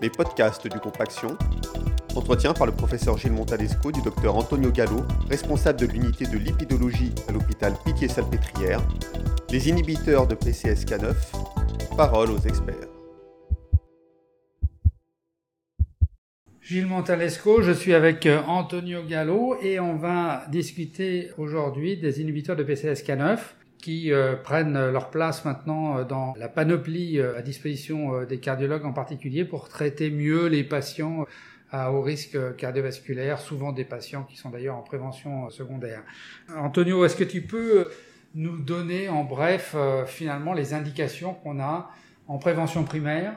les podcasts du groupe Action. Entretien par le professeur Gilles Montalesco du docteur Antonio Gallo, responsable de l'unité de lipidologie à l'hôpital Pitié-Salpêtrière. Les inhibiteurs de PCSK9. Parole aux experts. Gilles Montalesco, je suis avec euh, Antonio Gallo et on va discuter aujourd'hui des inhibiteurs de PCSK9 qui euh, prennent leur place maintenant euh, dans la panoplie à disposition des cardiologues en particulier pour traiter mieux les patients à haut risque cardiovasculaire, souvent des patients qui sont d'ailleurs en prévention secondaire. Antonio, est-ce que tu peux nous donner en bref finalement les indications qu'on a en prévention primaire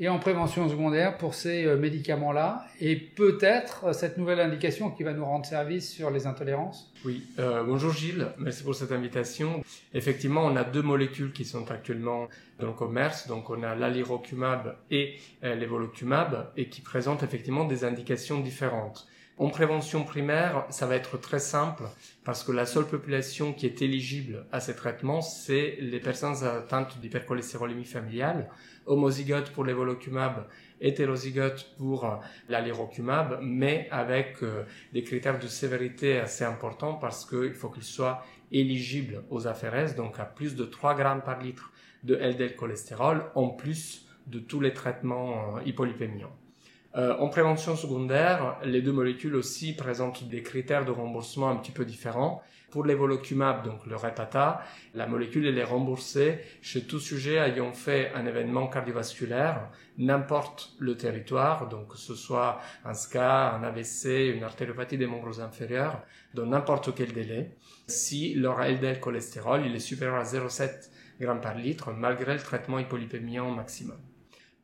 et en prévention secondaire pour ces euh, médicaments-là et peut-être euh, cette nouvelle indication qui va nous rendre service sur les intolérances Oui, euh, bonjour Gilles, merci pour cette invitation. Effectivement, on a deux molécules qui sont actuellement dans le commerce, donc on a l'alirocumab et euh, l'évolucumab et qui présentent effectivement des indications différentes. En prévention primaire, ça va être très simple parce que la seule population qui est éligible à ces traitements, c'est les personnes atteintes d'hypercholestérolémie familiale, homozygote pour l'évolucumab, hétérozygote pour l'alirocumab, mais avec euh, des critères de sévérité assez importants parce qu'il faut qu'ils soient éligibles aux AFRS, donc à plus de 3 grammes par litre de LDL cholestérol, en plus de tous les traitements euh, hypolipémiants. Euh, en prévention secondaire, les deux molécules aussi présentent des critères de remboursement un petit peu différents. Pour l'évolucumab, donc le Repata, la molécule elle est remboursée chez tout sujet ayant fait un événement cardiovasculaire, n'importe le territoire, donc que ce soit un SCA, un AVC, une artériopathie des membres inférieurs, dans n'importe quel délai, si leur LDL cholestérol il est supérieur à 0,7 g par litre malgré le traitement hypolipémiant maximum.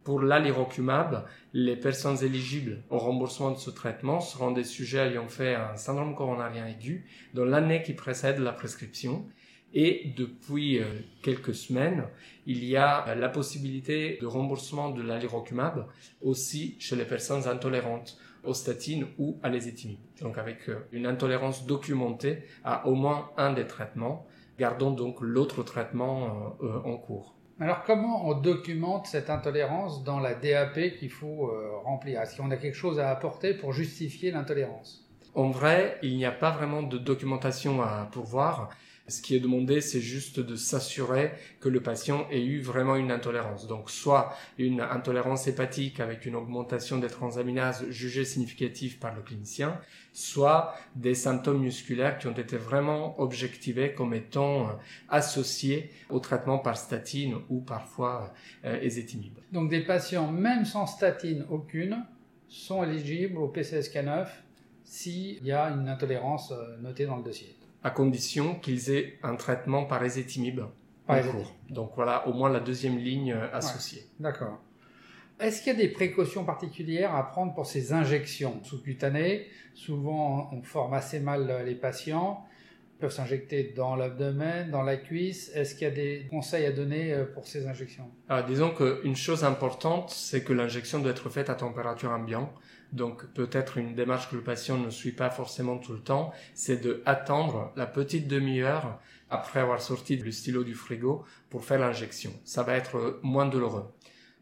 Pour l'alirocumab, les personnes éligibles au remboursement de ce traitement seront des sujets ayant fait un syndrome coronarien aigu dans l'année qui précède la prescription. Et depuis euh, quelques semaines, il y a la possibilité de remboursement de l'alirocumab aussi chez les personnes intolérantes aux statines ou à l'ésétimib. Donc avec euh, une intolérance documentée à au moins un des traitements, gardons donc l'autre traitement euh, en cours. Alors comment on documente cette intolérance dans la DAP qu'il faut euh, remplir? Est-ce qu'on a quelque chose à apporter pour justifier l'intolérance? En vrai, il n'y a pas vraiment de documentation à pourvoir. Ce qui est demandé, c'est juste de s'assurer que le patient ait eu vraiment une intolérance. Donc, soit une intolérance hépatique avec une augmentation des transaminases jugée significative par le clinicien, soit des symptômes musculaires qui ont été vraiment objectivés comme étant euh, associés au traitement par statine ou parfois euh. Donc, des patients, même sans statine aucune, sont éligibles au PCSK9 s'il y a une intolérance euh, notée dans le dossier à condition qu'ils aient un traitement par ésétimib en cours. Donc voilà, au moins la deuxième ligne euh, associée. D'accord. Est-ce qu'il y a des précautions particulières à prendre pour ces injections sous-cutanées? Souvent, on forme assez mal euh, les patients. Ils peuvent s'injecter dans l'abdomen, dans la cuisse. Est-ce qu'il y a des conseils à donner euh, pour ces injections? Alors, Disons qu'une chose importante, c'est que l'injection doit être faite à température ambiante. Donc peut-être une démarche que le patient ne suit pas forcément tout le temps, c'est de attendre la petite demi-heure après avoir sorti le stylo du frigo pour faire l'injection. Ça va être moins douloureux.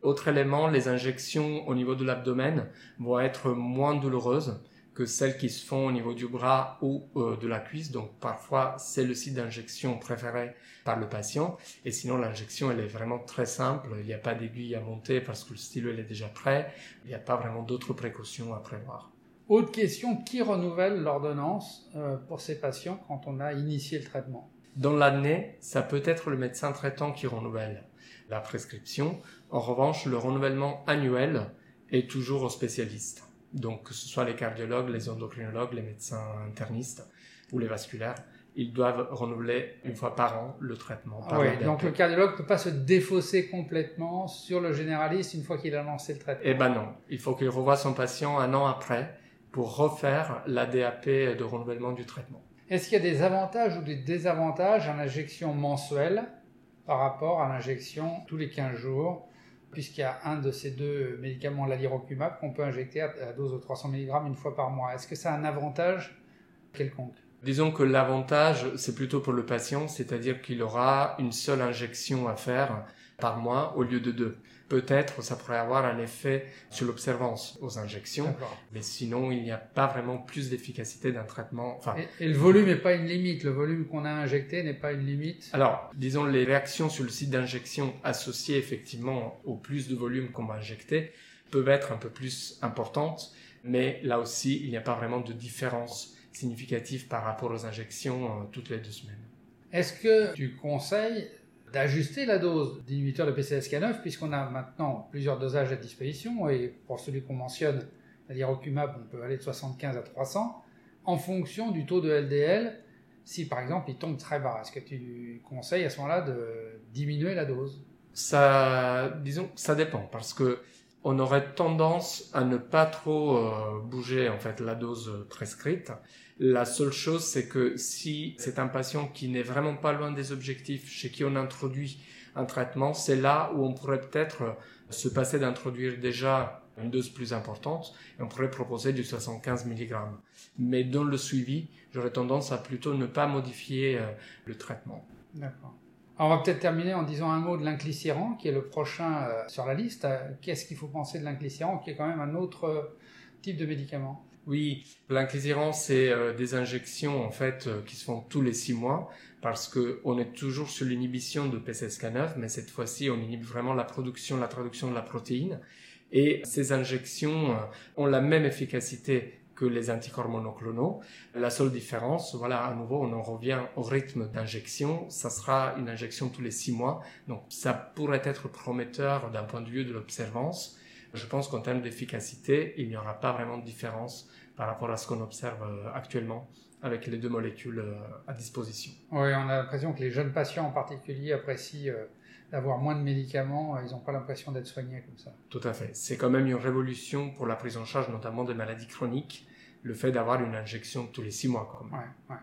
Autre élément, les injections au niveau de l'abdomen vont être moins douloureuses que celles qui se font au niveau du bras ou euh, de la cuisse. Donc parfois c'est le site d'injection préféré par le patient. Et sinon l'injection elle est vraiment très simple. Il n'y a pas d'aiguille à monter parce que le stylo est déjà prêt. Il n'y a pas vraiment d'autres précautions à prévoir. Autre question, qui renouvelle l'ordonnance euh, pour ces patients quand on a initié le traitement? Dans l'année, ça peut être le médecin traitant qui renouvelle la prescription. En revanche, le renouvellement annuel est toujours au spécialiste. Donc, que ce soit les cardiologues, les endocrinologues, les médecins internistes ou les vasculaires, ils doivent renouveler une fois par an le traitement. oui, donc le cardiologue ne peut pas se défausser complètement sur le généraliste une fois qu'il a lancé le traitement. Eh ben non, il faut qu'il revoie son patient un an après pour refaire la DAP de renouvellement du traitement. Est-ce qu'il y a des avantages ou des désavantages à l'injection mensuelle par rapport à l'injection tous les 15 jours puisqu'il y a un de ces deux médicaments, l'alirocumab, qu'on peut injecter à dose de 300 mg une fois par mois. Est-ce que ça un avantage quelconque? Disons que l'avantage, c'est plutôt pour le patient, c'est-à-dire qu'il aura une seule injection à faire par mois au lieu de deux. Peut-être ça pourrait avoir un effet sur l'observance aux injections, mais sinon il n'y a pas vraiment plus d'efficacité d'un traitement. Enfin, et, le volume n'est pas une limite. Le volume qu'on a injecté n'est pas une limite. Alors, disons les réactions sur le site d'injection associées effectivement au plus de volume qu'on va injecter peuvent être un peu plus importantes, mais là aussi il n'y a pas vraiment de différence significative par rapport aux injections euh, toutes les deux semaines. Est-ce que tu conseilles d'ajuster la dose d'inhibiteur de PCSK9 puisqu'on a maintenant plusieurs dosages à disposition et pour celui qu'on mentionne, c'est-à-dire Ocumab, on peut aller de 75 à 300 en fonction du taux de LDL. Si par exemple il tombe très bas, est-ce que tu conseilles à ce moment-là de diminuer la dose? Ça, disons, ça dépend parce que on aurait tendance à ne pas trop euh, bouger en fait la dose prescrite. La seule chose, c'est que si c'est un patient qui n'est vraiment pas loin des objectifs, chez qui on introduit un traitement, c'est là où on pourrait peut-être se passer d'introduire déjà une dose plus importante et on pourrait proposer du 75 mg. Mais dans le suivi, j'aurais tendance à plutôt ne pas modifier euh, le traitement. D'accord. on va peut-être terminer en disant un mot de l'inclisiran, qui est le prochain euh, sur la liste. Qu'est-ce qu'il faut penser de l'inclisiran, qui est quand même un autre type de médicament? Oui, l'inclisiran, c'est euh, des injections en fait euh, qui se font tous les six mois parce que on est toujours sur l'inhibition de PCSK9, mais cette fois-ci, on inhibe vraiment la production, la traduction de la protéine. Et ces injections euh, ont la même efficacité que les anticorps monoclonaux. La seule différence, voilà, à nouveau, on en revient au rythme d'injection. Ça sera une injection tous les six mois. Donc, ça pourrait être prometteur d'un point de vue de l'observance. Je pense qu'en termes d'efficacité, il n'y aura pas vraiment de différence par rapport à ce qu'on observe euh, actuellement avec les deux molécules euh, à disposition. Oui, on a l'impression que les jeunes patients en particulier apprécient euh, d'avoir moins de médicaments, ils n'ont pas l'impression d'être soignés comme ça. Tout à fait. C'est quand même une révolution pour la prise en charge notamment des maladies chroniques, le fait d'avoir une injection tous les six mois. Quand même. Ouais, ouais.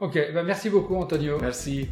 Ok, ben merci beaucoup Antonio. Merci.